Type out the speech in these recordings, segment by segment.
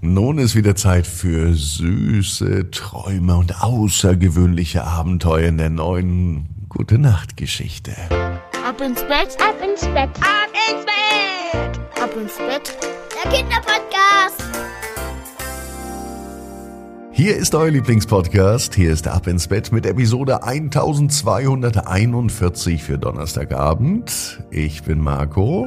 Nun ist wieder Zeit für süße Träume und außergewöhnliche Abenteuer in der neuen Gute Nacht Geschichte. Ab ins Bett, ab ins Bett, ab ins Bett, ab ins Bett. Der Kinderpodcast. Hier ist euer Lieblingspodcast. Hier ist Ab ins Bett mit Episode 1241 für Donnerstagabend. Ich bin Marco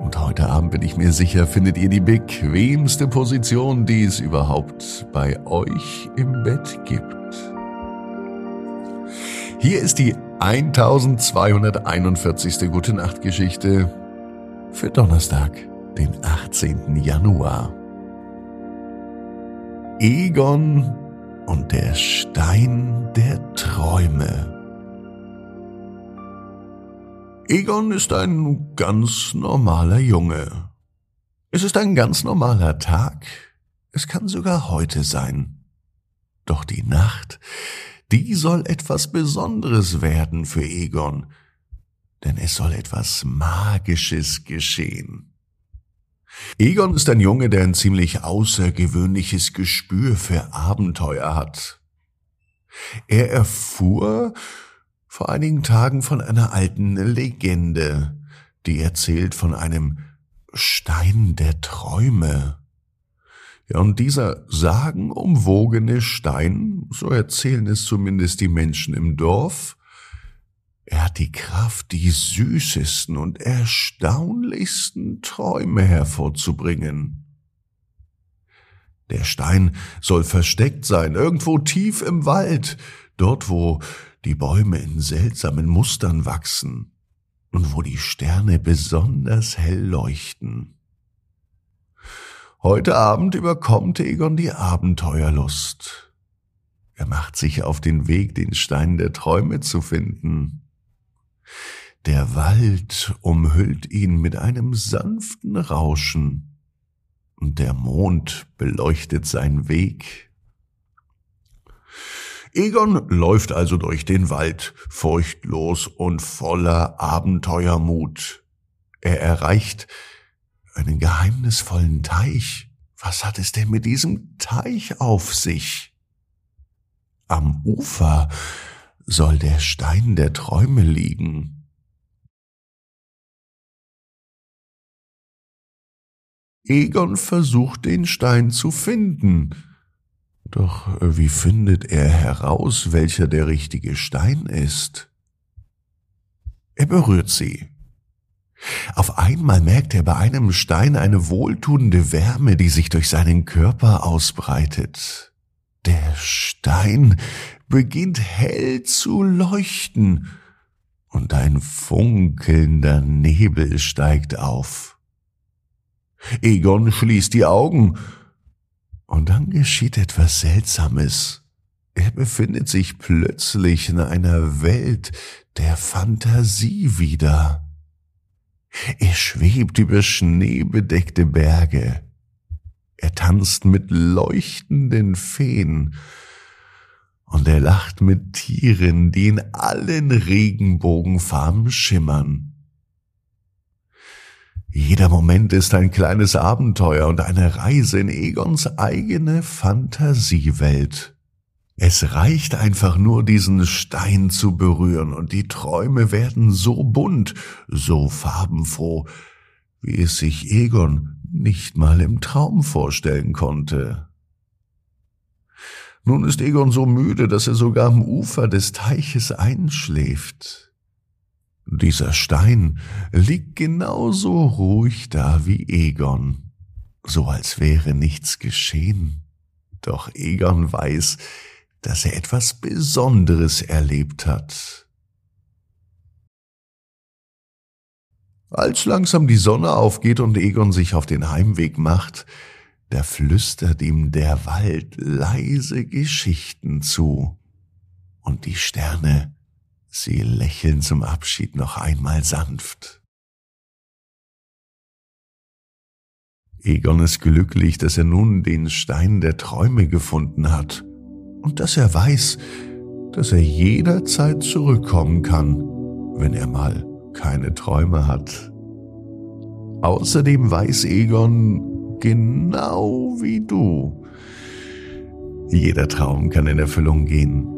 Und heute Abend bin ich mir sicher, findet ihr die bequemste Position, die es überhaupt bei euch im Bett gibt. Hier ist die 1241. Gute Nacht Geschichte für Donnerstag, den 18. Januar. Egon und der Stein der Träume. Egon ist ein ganz normaler Junge. Es ist ein ganz normaler Tag. Es kann sogar heute sein. Doch die Nacht, die soll etwas Besonderes werden für Egon, denn es soll etwas Magisches geschehen. Egon ist ein Junge, der ein ziemlich außergewöhnliches Gespür für Abenteuer hat. Er erfuhr, vor einigen Tagen von einer alten Legende, die erzählt von einem Stein der Träume. Ja, und dieser sagenumwogene Stein, so erzählen es zumindest die Menschen im Dorf, er hat die Kraft, die süßesten und erstaunlichsten Träume hervorzubringen. Der Stein soll versteckt sein, irgendwo tief im Wald, dort wo die Bäume in seltsamen Mustern wachsen und wo die Sterne besonders hell leuchten. Heute Abend überkommt Egon die Abenteuerlust. Er macht sich auf den Weg, den Stein der Träume zu finden. Der Wald umhüllt ihn mit einem sanften Rauschen, und der Mond beleuchtet seinen Weg. Egon läuft also durch den Wald, furchtlos und voller Abenteuermut. Er erreicht einen geheimnisvollen Teich. Was hat es denn mit diesem Teich auf sich? Am Ufer soll der Stein der Träume liegen. Egon versucht den Stein zu finden, doch äh, wie findet er heraus, welcher der richtige Stein ist? Er berührt sie. Auf einmal merkt er bei einem Stein eine wohltuende Wärme, die sich durch seinen Körper ausbreitet. Der Stein beginnt hell zu leuchten und ein funkelnder Nebel steigt auf. Egon schließt die Augen und dann geschieht etwas Seltsames. Er befindet sich plötzlich in einer Welt der Fantasie wieder. Er schwebt über schneebedeckte Berge. Er tanzt mit leuchtenden Feen. Und er lacht mit Tieren, die in allen Regenbogenfarben schimmern. Jeder Moment ist ein kleines Abenteuer und eine Reise in Egons eigene Fantasiewelt. Es reicht einfach nur, diesen Stein zu berühren, und die Träume werden so bunt, so farbenfroh, wie es sich Egon nicht mal im Traum vorstellen konnte. Nun ist Egon so müde, dass er sogar am Ufer des Teiches einschläft. Dieser Stein liegt genauso ruhig da wie Egon, so als wäre nichts geschehen. Doch Egon weiß, dass er etwas Besonderes erlebt hat. Als langsam die Sonne aufgeht und Egon sich auf den Heimweg macht, da flüstert ihm der Wald leise Geschichten zu. Und die Sterne, sie lächeln zum Abschied noch einmal sanft. Egon ist glücklich, dass er nun den Stein der Träume gefunden hat und dass er weiß, dass er jederzeit zurückkommen kann, wenn er mal keine Träume hat. Außerdem weiß Egon genau wie du. Jeder Traum kann in Erfüllung gehen.